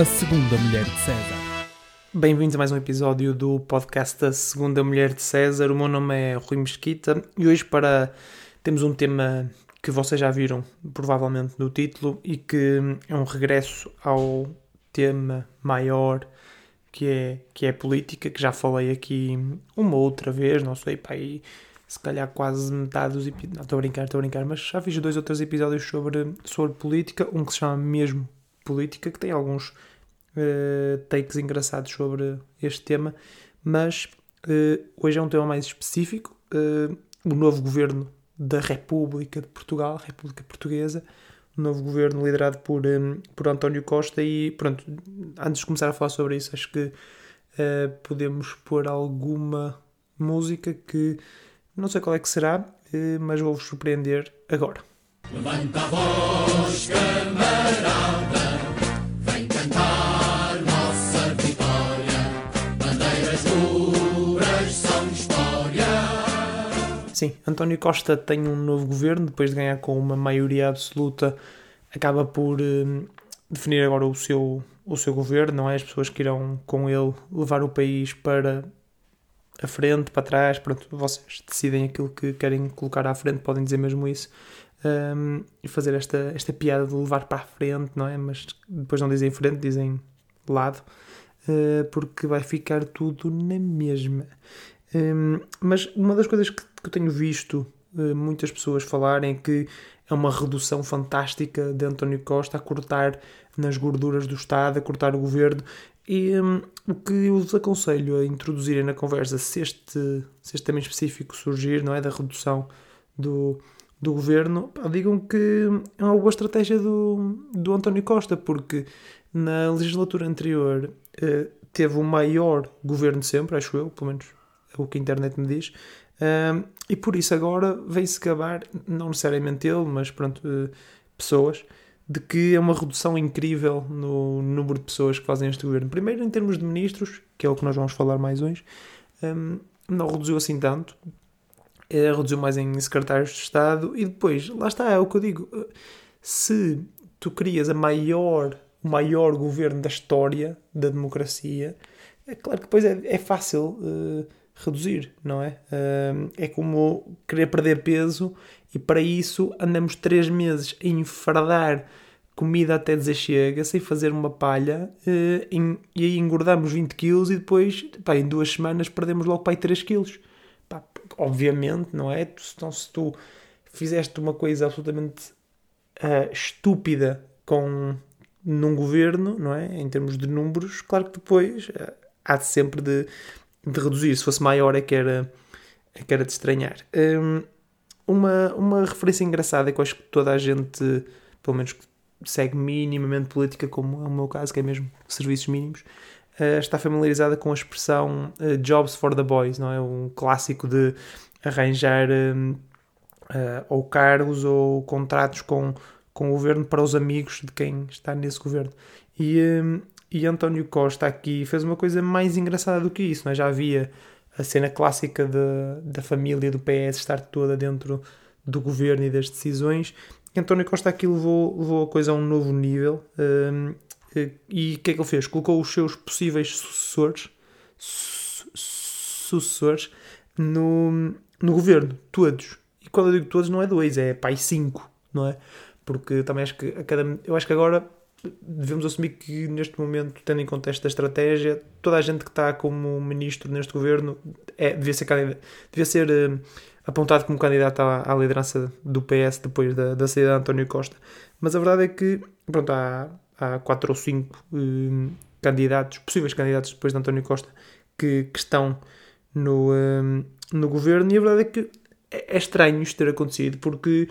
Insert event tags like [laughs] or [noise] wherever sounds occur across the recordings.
A Segunda Mulher de César. Bem-vindos a mais um episódio do podcast A Segunda Mulher de César. O meu nome é Rui Mesquita e hoje para temos um tema que vocês já viram provavelmente no título e que é um regresso ao tema maior que é, que é política, que já falei aqui uma outra vez, não sei, para aí se calhar quase metade dos episódios. Não, estou a brincar, estou a brincar, mas já fiz dois ou três episódios sobre, sobre política, um que se chama mesmo Política, que tem alguns uh, takes engraçados sobre este tema, mas uh, hoje é um tema mais específico. Uh, o novo governo da República de Portugal, República Portuguesa, o novo governo liderado por, um, por António Costa. E pronto, antes de começar a falar sobre isso, acho que podemos pôr alguma música que não sei qual é que será, mas vou-vos surpreender agora. Levanta a voz, camarada. Sim, António Costa tem um novo governo, depois de ganhar com uma maioria absoluta, acaba por uh, definir agora o seu, o seu governo, não é? As pessoas que irão com ele levar o país para a frente, para trás, pronto, vocês decidem aquilo que querem colocar à frente, podem dizer mesmo isso. Um, e fazer esta, esta piada de levar para a frente, não é? Mas depois não dizem frente, dizem lado, uh, porque vai ficar tudo na mesma. Um, mas uma das coisas que, que eu tenho visto uh, muitas pessoas falarem é que é uma redução fantástica de António Costa a cortar nas gorduras do Estado, a cortar o governo. E um, o que eu vos aconselho a introduzirem na conversa, se este, se este tema específico surgir, não é? Da redução do, do governo, digam que é uma boa estratégia do, do António Costa, porque na legislatura anterior uh, teve o maior governo de sempre, acho eu, pelo menos o que a internet me diz. Um, e por isso agora vem-se gabar, não necessariamente ele, mas pronto, uh, pessoas, de que é uma redução incrível no número de pessoas que fazem este governo. Primeiro, em termos de ministros, que é o que nós vamos falar mais hoje, um, não reduziu assim tanto, uh, reduziu mais em secretários de Estado, e depois, lá está, é o que eu digo, uh, se tu crias a maior, o maior governo da história da democracia, é claro que depois é, é fácil uh, reduzir, não é? é como querer perder peso e para isso andamos três meses a enfardar comida até dizer chega, sem fazer uma palha, eh, e aí engordamos 20 quilos e depois, pá, em duas semanas perdemos logo para aí 3 quilos. Pá, obviamente, não é? Então, se tu fizeste uma coisa absolutamente uh, estúpida com num governo, não é? Em termos de números, claro que depois uh, há sempre de de reduzir. Se fosse maior é que era, é que era de estranhar. Um, uma, uma referência engraçada que eu acho que toda a gente, pelo menos segue minimamente política, como é o meu caso, que é mesmo serviços mínimos, uh, está familiarizada com a expressão uh, Jobs for the Boys, não é? Um clássico de arranjar uh, ou cargos ou contratos com, com o governo para os amigos de quem está nesse governo. E, um, e António Costa aqui fez uma coisa mais engraçada do que isso, não é? já havia a cena clássica de, da família do PS estar toda dentro do governo e das decisões. António Costa aqui levou, levou a coisa a um novo nível. Um, e o que é que ele fez? Colocou os seus possíveis sucessores, su sucessores no, no governo, todos. E quando eu digo todos, não é dois, é pai cinco, não é? Porque também acho que a cada. Eu acho que agora devemos assumir que neste momento, tendo em conta esta estratégia, toda a gente que está como ministro neste governo é, devia ser, devia ser uh, apontado como candidato à, à, liderança do PS depois da, da saída de António Costa. Mas a verdade é que pronto, há, há quatro ou cinco uh, candidatos, possíveis candidatos depois de António Costa, que, que estão no, uh, no governo, e a verdade é que é, é estranho isto ter acontecido, porque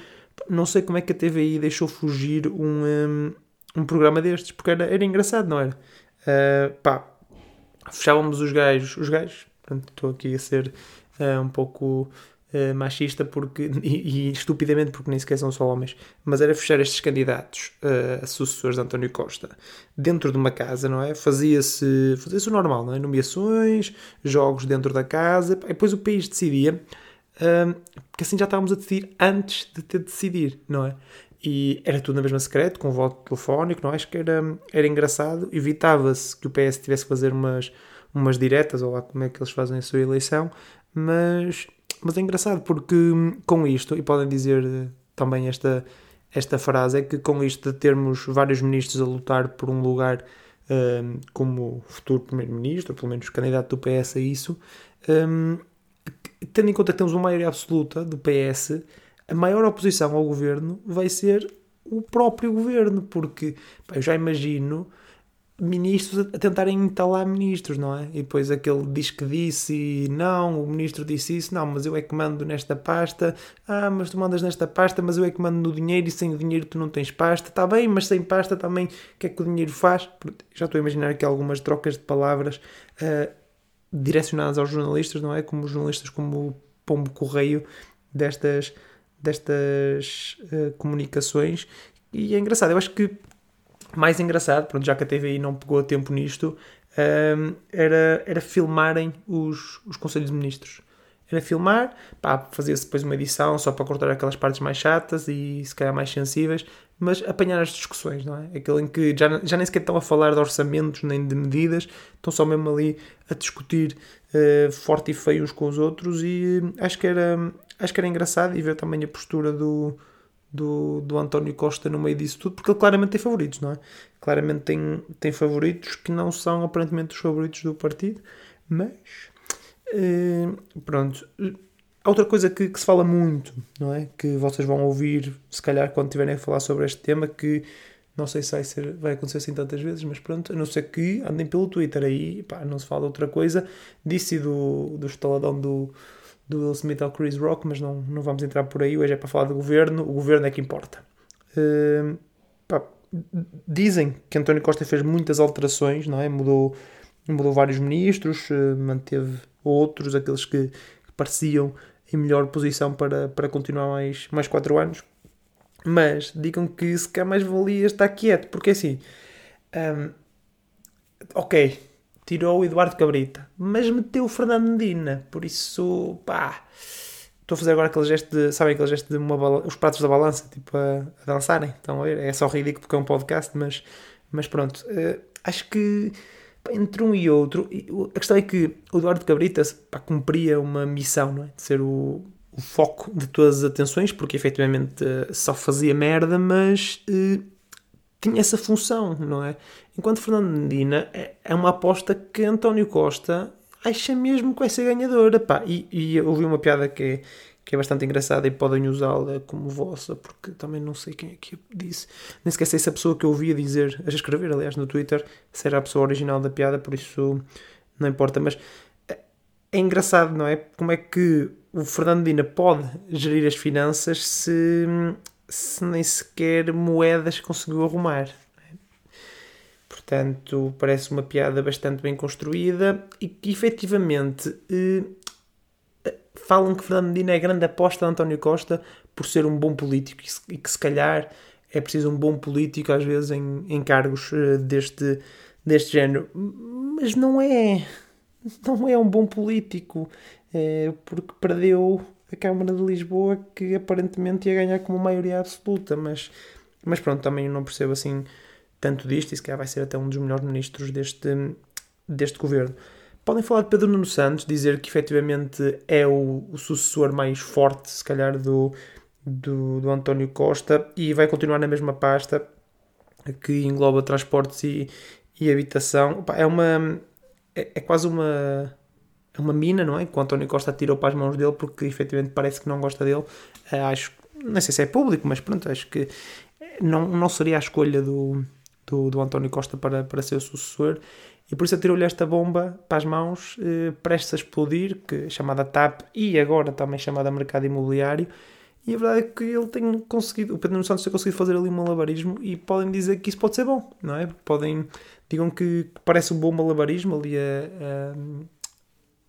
não sei como é que a TVI deixou fugir um um programa destes, porque era, era engraçado, não era? Uh, pá, fechávamos os gajos, os gajos, portanto, estou aqui a ser uh, um pouco uh, machista porque, [laughs] e, e, estupidamente porque nem sequer são só homens, mas era fechar estes candidatos a sucessores de António Costa dentro de uma casa, não é? Fazia-se fazia o normal, não é? Nomeações, jogos dentro da casa, e depois o país decidia. porque assim já estávamos a decidir antes de ter de decidir, não é? E era tudo na mesma secreto, com voto telefónico, não é? acho que era, era engraçado, evitava-se que o PS tivesse que fazer umas, umas diretas, ou lá como é que eles fazem a sua eleição, mas, mas é engraçado porque com isto, e podem dizer eh, também esta, esta frase, é que com isto de termos vários ministros a lutar por um lugar um, como futuro primeiro-ministro, pelo menos candidato do PS a isso, um, tendo em conta que temos uma maioria absoluta do PS, a maior oposição ao governo vai ser o próprio governo, porque pá, eu já imagino ministros a tentarem entalar ministros, não é? E depois aquele diz que disse e não, o ministro disse isso, não, mas eu é que mando nesta pasta, ah, mas tu mandas nesta pasta, mas eu é que mando no dinheiro e sem o dinheiro tu não tens pasta, está bem, mas sem pasta também, o que é que o dinheiro faz? Já estou a imaginar aqui algumas trocas de palavras uh, direcionadas aos jornalistas, não é? Como jornalistas como o Pombo Correio destas, destas uh, comunicações. E é engraçado, eu acho que mais engraçado, pronto, já que a TVI não pegou tempo nisto, um, era, era filmarem os, os Conselhos de Ministros. Era filmar, fazia-se depois uma edição só para cortar aquelas partes mais chatas e se calhar mais sensíveis, mas apanhar as discussões, não é? Aquele em que já, já nem sequer estão a falar de orçamentos nem de medidas, estão só mesmo ali a discutir uh, forte e feio uns com os outros e uh, acho que era, acho que era engraçado e ver também a postura do, do, do António Costa no meio disso tudo, porque ele claramente tem favoritos, não é? Claramente tem, tem favoritos que não são aparentemente os favoritos do partido, mas uh, pronto. Outra coisa que, que, se fala muito, não é? Que vocês vão ouvir, se calhar, quando tiverem a falar sobre este tema, que não sei se vai, ser, vai acontecer assim tantas vezes, mas pronto, a não ser que andem pelo Twitter aí, pá, não se fala outra coisa, disse do, do estaladão do, do Will Smith ao Chris Rock, mas não, não vamos entrar por aí. Hoje é para falar do governo, o governo é que importa. Uh, pá, dizem que António Costa fez muitas alterações, não é? Mudou, mudou vários ministros, uh, manteve outros, aqueles que, que, pareciam em melhor posição para, para continuar mais, mais quatro anos. Mas digam que se quer mais valia estar quieto, porque assim, um, ok, tirou o Eduardo Cabrita, mas meteu o Fernando Medina, por isso, pá, estou a fazer agora aquele gesto de, sabem aquele gesto de uma os pratos da balança, tipo, a, a dançarem, então é só ridículo porque é um podcast, mas, mas pronto, uh, acho que entre um e outro, a questão é que o Eduardo Cabrita pá, cumpria uma missão, não é? De ser o, o foco de todas as atenções, porque efetivamente uh, só fazia merda, mas uh, tinha essa função, não é? Enquanto Fernando Medina é, é uma aposta que António Costa acha mesmo que vai ser ganhadora. Pá. E, e eu ouvi uma piada que é, que é bastante engraçada e podem usá-la como vossa, porque também não sei quem é que disse. Nem sequer sei se a pessoa que eu ouvia dizer, a escrever, aliás, no Twitter, se era a pessoa original da piada, por isso não importa. Mas é, é engraçado, não é? Como é que o Fernando Medina pode gerir as finanças se, se nem sequer moedas conseguiu arrumar. Portanto, parece uma piada bastante bem construída e que efetivamente eh, falam que Fernando Medina é a grande aposta de António Costa por ser um bom político e que se calhar é preciso um bom político às vezes em, em cargos eh, deste, deste género. Mas não é. Não é um bom político. É porque perdeu a Câmara de Lisboa que aparentemente ia ganhar com uma maioria absoluta. Mas, mas pronto, também não percebo assim tanto disto, e se calhar vai ser até um dos melhores ministros deste, deste governo. Podem falar de Pedro Nuno Santos, dizer que efetivamente é o, o sucessor mais forte, se calhar, do, do, do, António Costa e vai continuar na mesma pasta que engloba transportes e, e habitação. é uma. É, é, quase uma. É uma mina, não é? Que o António Costa tirou para as mãos dele porque efetivamente parece que não gosta dele. Uh, acho. Não sei se é público, mas pronto, acho que não, não seria a escolha do, do, do António Costa para, para ser o sucessor e por isso atirou-lhe esta bomba para as mãos, eh, prestes a explodir, que é chamada TAP e agora também chamada Mercado Imobiliário. E a verdade é que ele tem conseguido, o Pedro Santos tem conseguido fazer ali um malabarismo e podem dizer que isso pode ser bom, não é? Podem, digam que parece um bom malabarismo ali a,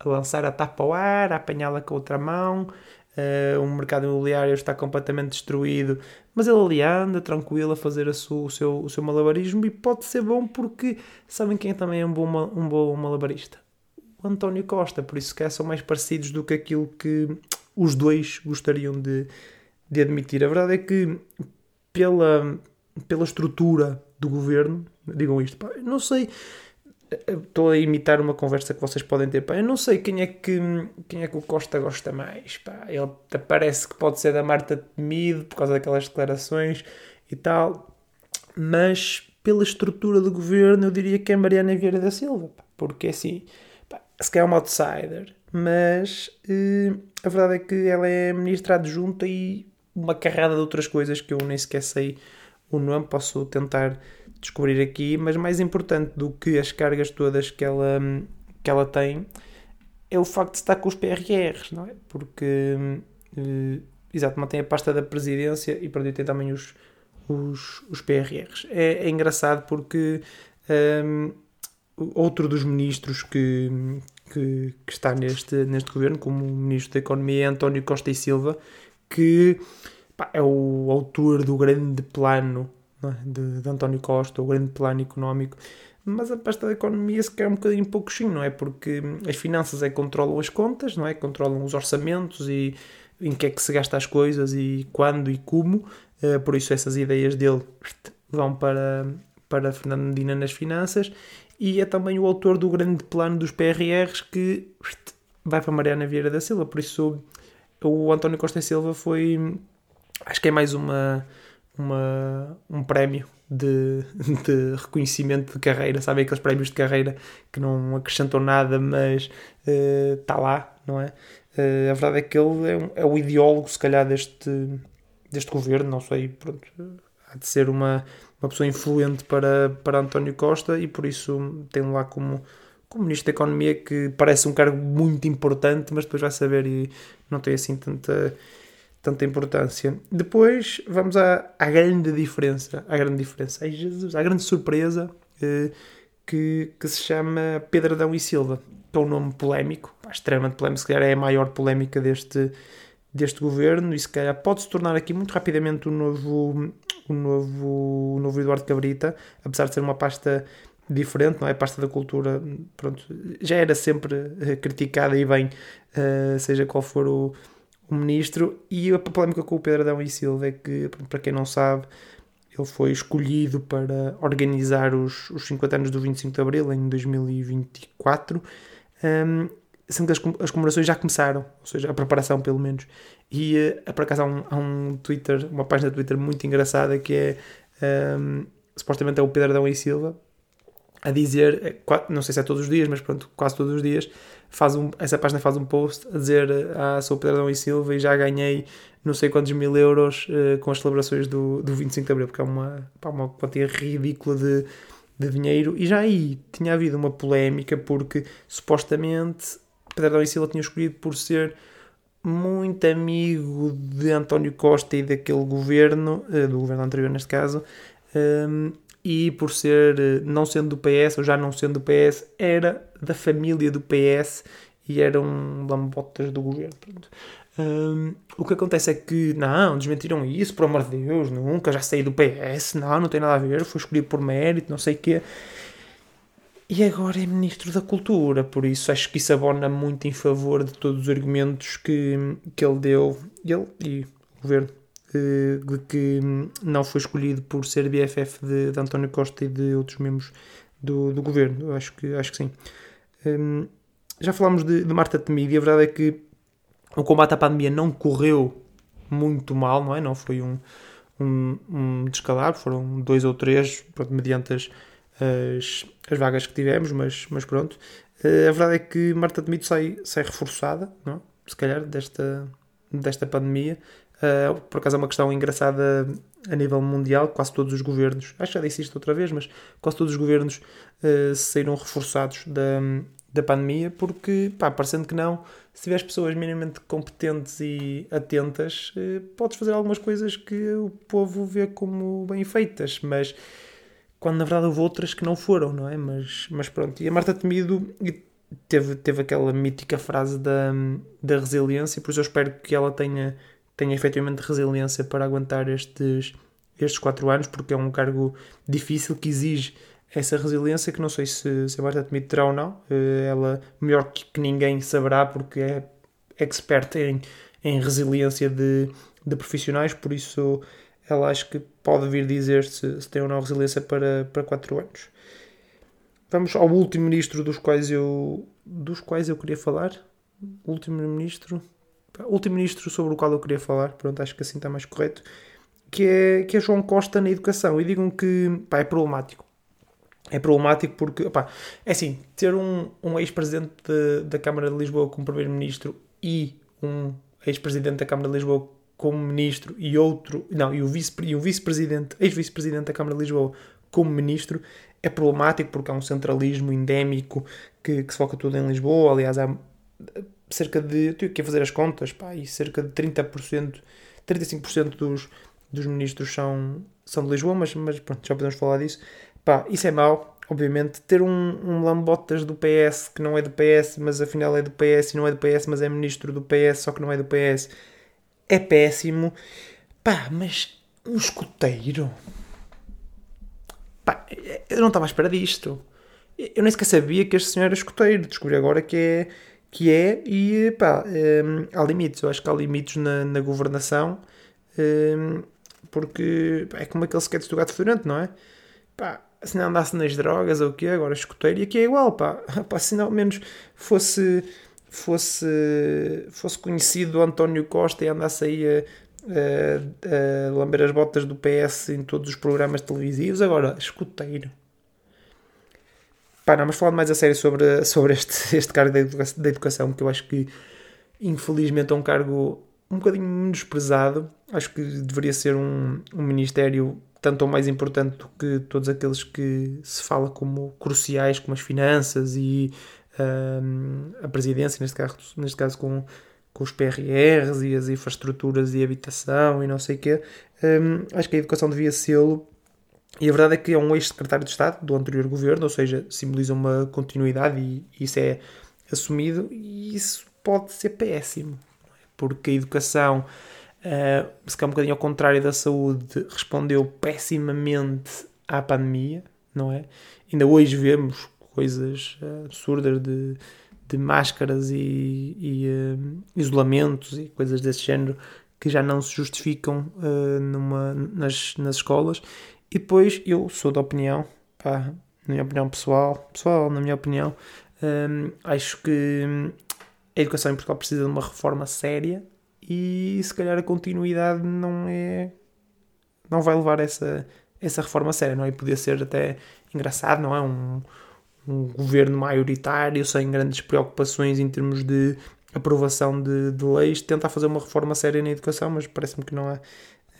a, a lançar a tapa ao ar, a apanhá-la com outra mão, uh, um mercado imobiliário está completamente destruído, mas ele ali anda tranquilo a fazer a o, seu, o seu malabarismo e pode ser bom porque sabem quem também é um bom, um bom malabarista? O António Costa, por isso que são mais parecidos do que aquilo que os dois gostariam de, de admitir. A verdade é que pela, pela estrutura do governo, digam isto, pá, não sei, estou a imitar uma conversa que vocês podem ter, pá, eu não sei quem é que, quem é que o Costa gosta mais, pá, ele parece que pode ser da Marta Temido por causa daquelas declarações e tal, mas pela estrutura do governo eu diria que é Mariana Vieira da Silva, pá, porque assim, pá, se calhar é uma outsider, mas eh, a verdade é que ela é ministra adjunta e uma carrada de outras coisas que eu nem sequer sei o nome, posso tentar descobrir aqui, mas mais importante do que as cargas todas que ela, que ela tem é o facto de estar com os PRRs, não é? Porque, uh, exato, mantém a pasta da presidência e pronto, tem também os, os, os PRRs. É, é engraçado porque um, outro dos ministros que, que, que, está neste, neste governo, como o ministro da Economia, é António Costa e Silva, que pá, é o autor do grande plano? De, de, António Costa, o grande plano económico, mas a pasta da economia se quer um bocadinho pouquinho, não é? Porque as finanças é que controlam as contas, não é? Controlam os orçamentos e em que é que se gasta as coisas e quando e como, uh, por isso essas ideias dele vão para, para Fernando Medina nas finanças. E é também o autor do grande plano dos PRRs que vai para Mariana Vieira da Silva, por isso o António Costa Silva foi acho que é mais uma uma, um prémio de, de reconhecimento de carreira, sabem aqueles prémios de carreira que não acrescentam nada, mas está uh, lá, não é? Uh, a verdade é que ele é, um, é, o ideólogo, se calhar, deste, deste governo, não sei, pronto, há de ser uma, uma pessoa influente para, para António Costa e por isso tem lá como, como Ministro da Economia que parece um cargo muito importante, mas depois vai saber e não tem assim tanta tanta importância. Depois vamos à, à grande diferença, à grande diferença, ai Jesus, à grande surpresa eh, que, que se chama Pedro Adão e Silva, que é um nome polémico, extremamente polémico, se calhar é a maior polémica deste, deste governo e se calhar pode se tornar aqui muito rapidamente o novo, o novo, novo Eduardo Cabrita, apesar de ser uma pasta diferente, não é? A pasta da cultura, pronto, já era sempre eh, criticada e bem, uh, seja qual for o o ministro. E a polémica com o Pedro Adão e Silva é que, para quem não sabe, ele foi escolhido para organizar os, os 50 anos do 25 de Abril em 2024, um, sendo que as, as comemorações já começaram, ou seja, a preparação pelo menos. E uh, por acaso há um, há um Twitter, uma página de Twitter muito engraçada que é um, supostamente é o Pedro Adão e Silva a dizer, é, não sei se é todos os dias, mas pronto, quase todos os dias, faz um, essa página faz um post a dizer ah, sou Pedro Adão e Silva e já ganhei não sei quantos mil euros uh, com as celebrações do, do 25 de Abril, porque é uma, pá, uma quantia ridícula de, de dinheiro. E já aí tinha havido uma polémica porque supostamente Pedro Adão e Silva tinha escolhido por ser muito amigo de António Costa e daquele governo, do governo anterior neste caso, um, e por ser, eh, não sendo do PS, ou já não sendo do PS, era da família do PS e eram lambotas do governo. Um, o que acontece é que, não, desmentiram isso, por amor de Deus, nunca, já saí do PS, não, não tem nada a ver, foi escolhido por mérito, não sei o quê. E agora é Ministro da Cultura, por isso acho que isso abona muito em favor de todos os argumentos que, que ele deu, ele e o governo de que não foi escolhido por ser BFF de, de António Costa e de outros membros do, do governo. Acho que, acho que sim. Um, já falámos de, de Marta Temido e a verdade é que o combate à pandemia não correu muito mal, não é? Não foi um, um, um descalabro, foram dois ou três, pronto, mediante as, as, as, vagas que tivemos, mas, mas pronto. Uh, a verdade é que Marta Temido sai, sai reforçada, não é? se calhar, desta, desta pandemia. Uh, por acaso é uma questão engraçada a nível mundial, quase todos os governos, acho que já disse isto outra vez, mas quase todos os governos uh, saíram reforçados da, da pandemia, porque, pá, parecendo que não, se tiveres pessoas minimamente competentes e atentas, uh, podes fazer algumas coisas que o povo vê como bem feitas, mas quando na verdade houve outras que não foram, não é? Mas, mas pronto, e a Marta Temido teve, teve aquela mítica frase da, da resiliência, por isso eu espero que ela tenha tenha efetivamente resiliência para aguentar estes, estes quatro anos, porque é um cargo difícil que exige essa resiliência que não sei se, se a Marta Temido ou não. Eh, ela, melhor que, ninguém, saberá, porque é expert em, em resiliência de, de profissionais, por isso ela acho que pode vir dizer se, se tem ou não resiliência para, para 4 anos. Vamos ao último ministro dos quais eu, dos quais eu queria falar. Último ministro. Último ministro sobre o qual eu queria falar. Pronto, acho que assim está mais correto. Que é, que é João Costa na educação. E digam que pá, é problemático. É problemático porque, é assim, ter um, um ex-presidente da Câmara de Lisboa como primeiro-ministro e um ex-presidente da Câmara de Lisboa como ministro e outro, não, e o vice-presidente, ex-vice-presidente da Câmara de Lisboa como ministro, é problemático porque há um centralismo endémico que, que se foca tudo em Lisboa. Aliás, há cerca de. Eu tive que fazer as contas, pá, e cerca de 30%, 35% dos, dos ministros são, são de Lisboa, mas, mas pronto, já podemos falar disso. Pá, isso é mau, obviamente. Ter um, um Lambotas do PS que não é do PS, mas afinal é do PS e não é do PS, mas é ministro do PS, só que não é do PS, é péssimo. Pá, mas um escoteiro Pá, eu não estava à espera disto. Eu nem sequer sabia que este senhor era escoteiro. Descobri agora que é, que é e pá, um, há limites. Eu acho que há limites na, na governação. Um, porque pá, é como aquele sketch do gato fedorento, não é? Pá, se não andasse nas drogas ou o quê, agora escoteiro, e aqui é igual, pá. [laughs] pá se não ao menos fosse, fosse, fosse conhecido o António Costa e andasse aí a a, a lamber as botas do PS em todos os programas televisivos. Agora, escuteiro. Pá, não, mas falando mais a sério sobre, sobre este, [laughs] este cargo da educação, que eu acho que infelizmente é um cargo um bocadinho menosprezado. Acho que deveria ser um, um ministério tanto ou mais importante do que todos aqueles que se fala como cruciais, como as finanças e um, a presidência, neste caso, neste caso com com os PRRs e as infraestruturas e habitação e não sei o quê. Um, acho que a educação devia sê-lo. E a verdade é que é um ex-secretário de Estado do anterior governo, ou seja, simboliza uma continuidade e isso é assumido. E isso pode ser péssimo, é? porque a educação, uh, se calhar um bocadinho ao contrário da saúde, respondeu pessimamente à pandemia, não é? Ainda hoje vemos coisas uh, absurdas de de máscaras e, e uh, isolamentos e coisas desse género que já não se justificam uh, numa, nas, nas escolas. E depois eu sou da opinião, pá, na minha opinião pessoal, pessoal, na minha opinião, um, eh, acho que a educação em Portugal precisa de uma reforma séria e se calhar a continuidade não é. não vai levar essa, essa reforma séria, não é? E podia ser até engraçado, não é? Um, um governo maioritário, sem grandes preocupações em termos de aprovação de, de leis, tentar fazer uma reforma séria na educação, mas parece-me que não há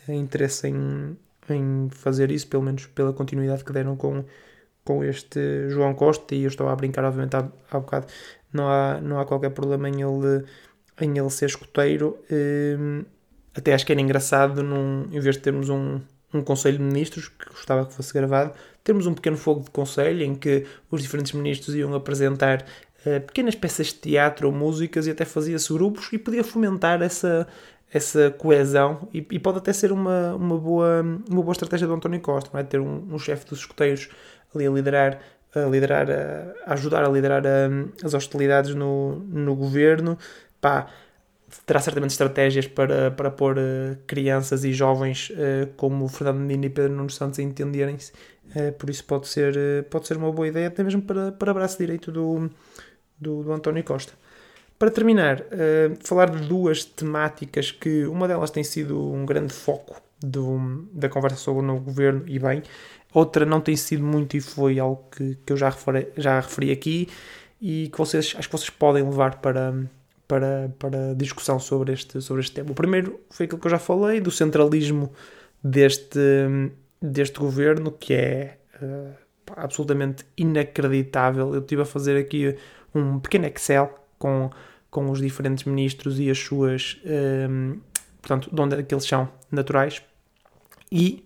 interesse em, em fazer isso, pelo menos pela continuidade que deram com, com este João Costa, e eu estava a brincar, obviamente, há, há bocado, não há, não há qualquer problema em ele, em ele ser escoteiro. Hum, até acho que era engraçado, num, em vez de termos um, um Conselho de Ministros, que gostava que fosse gravado, termos um pequeno fogo de conselho em que os diferentes ministros iam apresentar uh, pequenas peças de teatro ou músicas e até fazia-se grupos e podia fomentar essa, essa coesão e, e, pode até ser uma, uma, boa, uma boa estratégia do António Costa, é? ter um, um chefe dos escoteiros ali a liderar a liderar, a, ajudar a liderar a, as hostilidades no, no governo, pá, terá certamente estratégias para, para pôr uh, crianças e jovens uh, como Fernando Medina e Pedro Nuno Santos a entenderem-se. Uh, por isso pode ser, pode ser uma boa ideia, até mesmo para, para braço direito do, do, do António Costa. Para terminar, falar de duas temáticas que uma delas tem sido um grande foco do, da conversa sobre o novo governo, e bem, outra não tem sido muito e foi algo que, que eu já referi, já referi aqui e que vocês acho que vocês podem levar para para, para discussão sobre este, sobre este tema. O primeiro foi aquilo que eu já falei, do centralismo deste, deste governo, que é uh, absolutamente inacreditável. Eu estive a fazer aqui um pequeno Excel com, com os diferentes ministros e as suas. Um, eh, portanto, de onde é que eles são naturais. E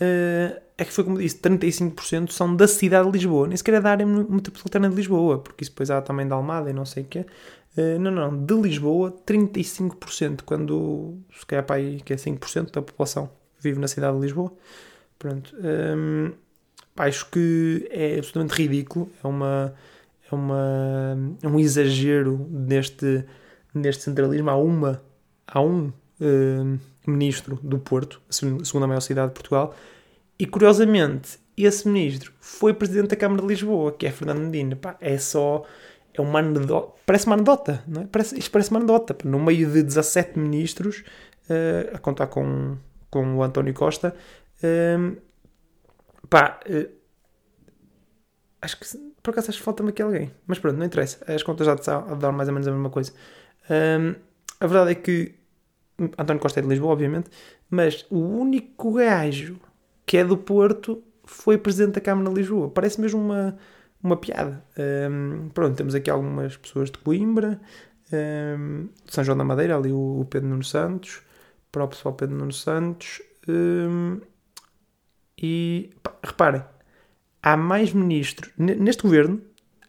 uh, é que foi como disse: 35% são da cidade de Lisboa. Nem sequer é da área metropolitana de Lisboa, porque isso depois há também da Almada e não sei o quê. Uh, não, não, de Lisboa, 35%, quando se calhar para aí que é 5% da população vive na cidade de Lisboa. Pronto. Um, ehm, acho que é absolutamente ridículo, é, uma, uma, é um exagero neste, neste centralismo. Há uma, há um, ehm, ministro do Porto, a segunda maior cidade de Portugal, e curiosamente, esse ministro foi presidente da Câmara de Lisboa, que é Fernando Medina. Pá, é só. É uma anedota. Parece uma anedota, não é? Parece, isto parece uma anedota. No meio de 17 ministros, uh, a contar com, com o António Costa, uh, pá. Uh, acho que. Por acaso acho que falta-me aqui alguém. Mas pronto, não interessa. As contas já dar mais ou menos a mesma coisa. Um, a verdade é que António Costa é de Lisboa, obviamente, mas o único gajo que é do Porto foi presidente da Câmara de Lisboa. Parece mesmo uma, uma piada. Um, pronto, temos aqui algumas pessoas de Coimbra, um, de São João da Madeira, ali o, o Pedro Nuno Santos, próprio pessoal Pedro Nuno Santos. Um, e pá, reparem, há mais ministros, neste governo,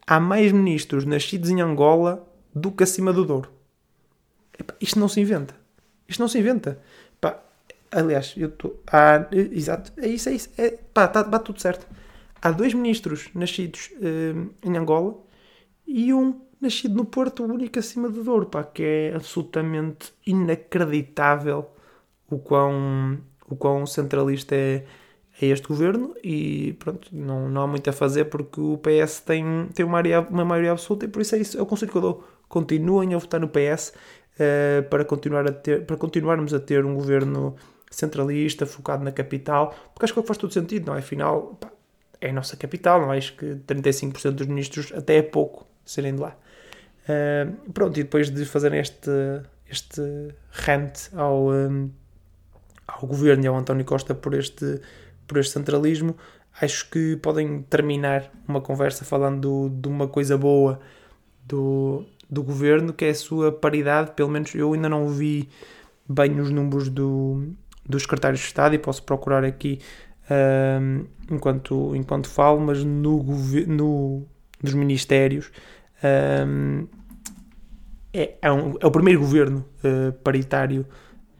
há mais ministros nascidos em Angola do que acima do Douro. Epá, isto não se inventa. Isto não se inventa. Pá, aliás, eu estou. Ah, exato, é isso, é isso. É, pá, tá, bate tudo certo. Há dois ministros nascidos uh, em Angola e um nascido no Porto, o único acima do Douro, pá, que é absolutamente inacreditável o quão, o quão centralista é, é este governo e pronto, não, não há muito a fazer porque o PS tem, tem uma, maioria, uma maioria absoluta e por isso é isso, é o conselho que eu dou. Continuem a votar no PS uh, para, continuar a ter, para continuarmos a ter um governo centralista, focado na capital, porque acho que faz todo sentido, não é? Afinal, pá, é a nossa capital, não é? Acho que 35% dos ministros até é pouco serem de lá. Uh, pronto, e depois de fazerem este, este rant ao, um, ao governo e ao António Costa por este, por este centralismo, acho que podem terminar uma conversa falando de uma coisa boa do, do governo, que é a sua paridade. Pelo menos eu ainda não vi bem os números do, dos secretários de Estado e posso procurar aqui um, enquanto, enquanto falo, mas no, no dos ministérios um, é, é, um, é, o primeiro governo uh, paritário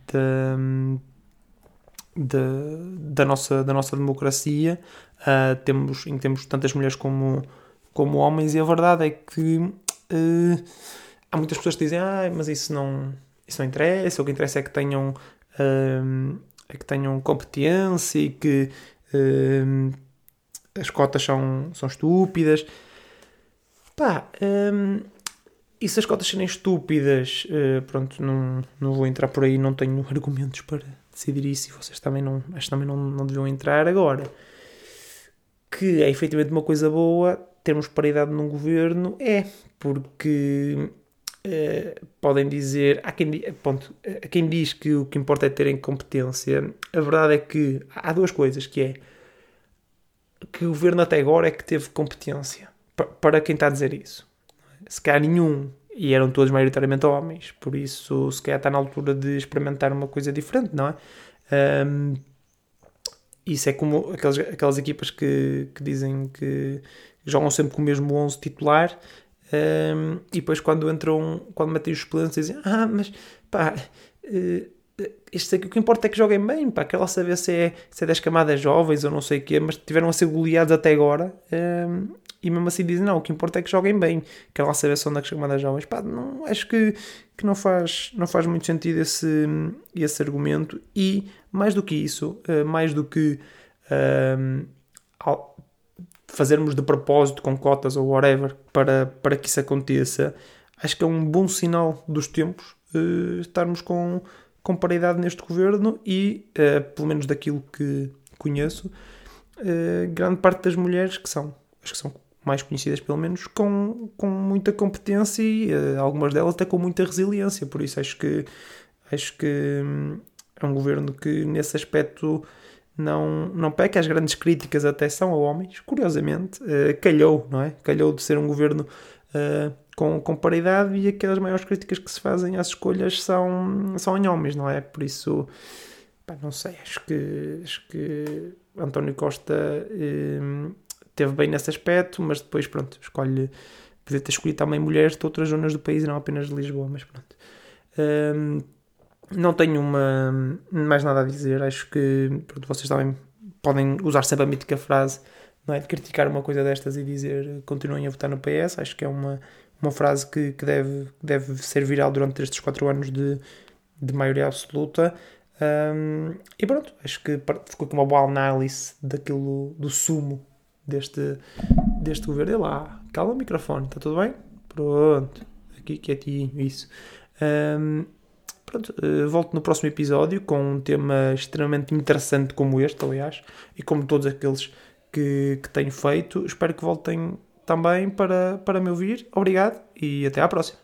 de, de, da, nossa, da nossa democracia. Uh, temos, em temos tantas mulheres como, como homens, e a verdade é que uh, há muitas pessoas que dizem ah, mas isso não, isso não interessa, o que interessa é que tenham um, é que tenham competência e que as cotas são, são estúpidas. Pá, um, e se as cotas serem estúpidas, uh, pronto, não, não vou entrar por aí, não tenho [laughs] argumentos para decidir isso e vocês também não, acho também não, não deviam entrar agora. Que é efetivamente uma coisa boa termos paridade num governo, é, porque Uh, podem dizer, há quem, ponto, há quem diz que o que importa é terem competência. A verdade é que há duas coisas, que é que o governo até agora é que teve competência. Para quem está a dizer isso. Se calhar nenhum, e eram todos maioritariamente homens, por isso se calhar está na altura de experimentar uma coisa diferente, não é? Um, isso é como aquelas, aquelas equipas que, que dizem que jogam sempre com o mesmo 11 titular um, e depois quando entram, quando metem os suplentes dizem, ah, mas pá, uh, isto aqui, o que importa é que joguem bem, pá, quer lá saber se é, se é das camadas jovens ou não sei o quê, mas tiveram a ser goleados até agora e mesmo assim dizem, não, o que importa é que joguem bem, quer lá saber se são das camadas jovens, pá, não, acho que, que não, faz, não faz muito sentido esse, esse argumento. E mais do que isso, uh, mais do que um, fazermos de propósito com cotas ou whatever para, para que isso aconteça, acho que é um bom sinal dos tempos uh, estarmos com, com paridade neste governo e, uh, pelo menos daquilo que conheço, uh, grande parte das mulheres que são, acho que são mais conhecidas pelo menos, com, com muita competência e algumas delas até com muita resiliência, por isso acho que acho que hum, é um governo que nesse aspecto não, não peca. As grandes críticas até são a homens, curiosamente. Uh, calhou, não é? Calhou de ser um governo uh, com, com paridade e aquelas maiores críticas que se fazem às escolhas são, são em homens, não é? Por isso, pá, não sei, acho que, acho que António Costa uh, teve bem nesse aspecto, mas depois, pronto, escolhe. Podia ter escolhido também mulheres de outras zonas do país e não apenas de Lisboa, mas pronto. Não tenho uma, mais nada a dizer. Acho que pronto, vocês também podem usar sempre a mítica frase não é, de criticar uma coisa destas e dizer continuem a votar no PS. Acho que é uma, uma frase que, que deve, deve ser viral durante estes quatro anos de, de maioria absoluta. Um, e pronto, acho que ficou com uma boa análise daquilo, do sumo deste, deste governo. Lá, cala o microfone, está tudo bem? Pronto, aqui quietinho, isso. Um, pronto, uh, volto no próximo episódio com um tema extremamente interessante como este, aliás, e como todos aqueles que, que tenho feito. Espero que voltem também para, para me ouvir. Obrigado e até à próxima.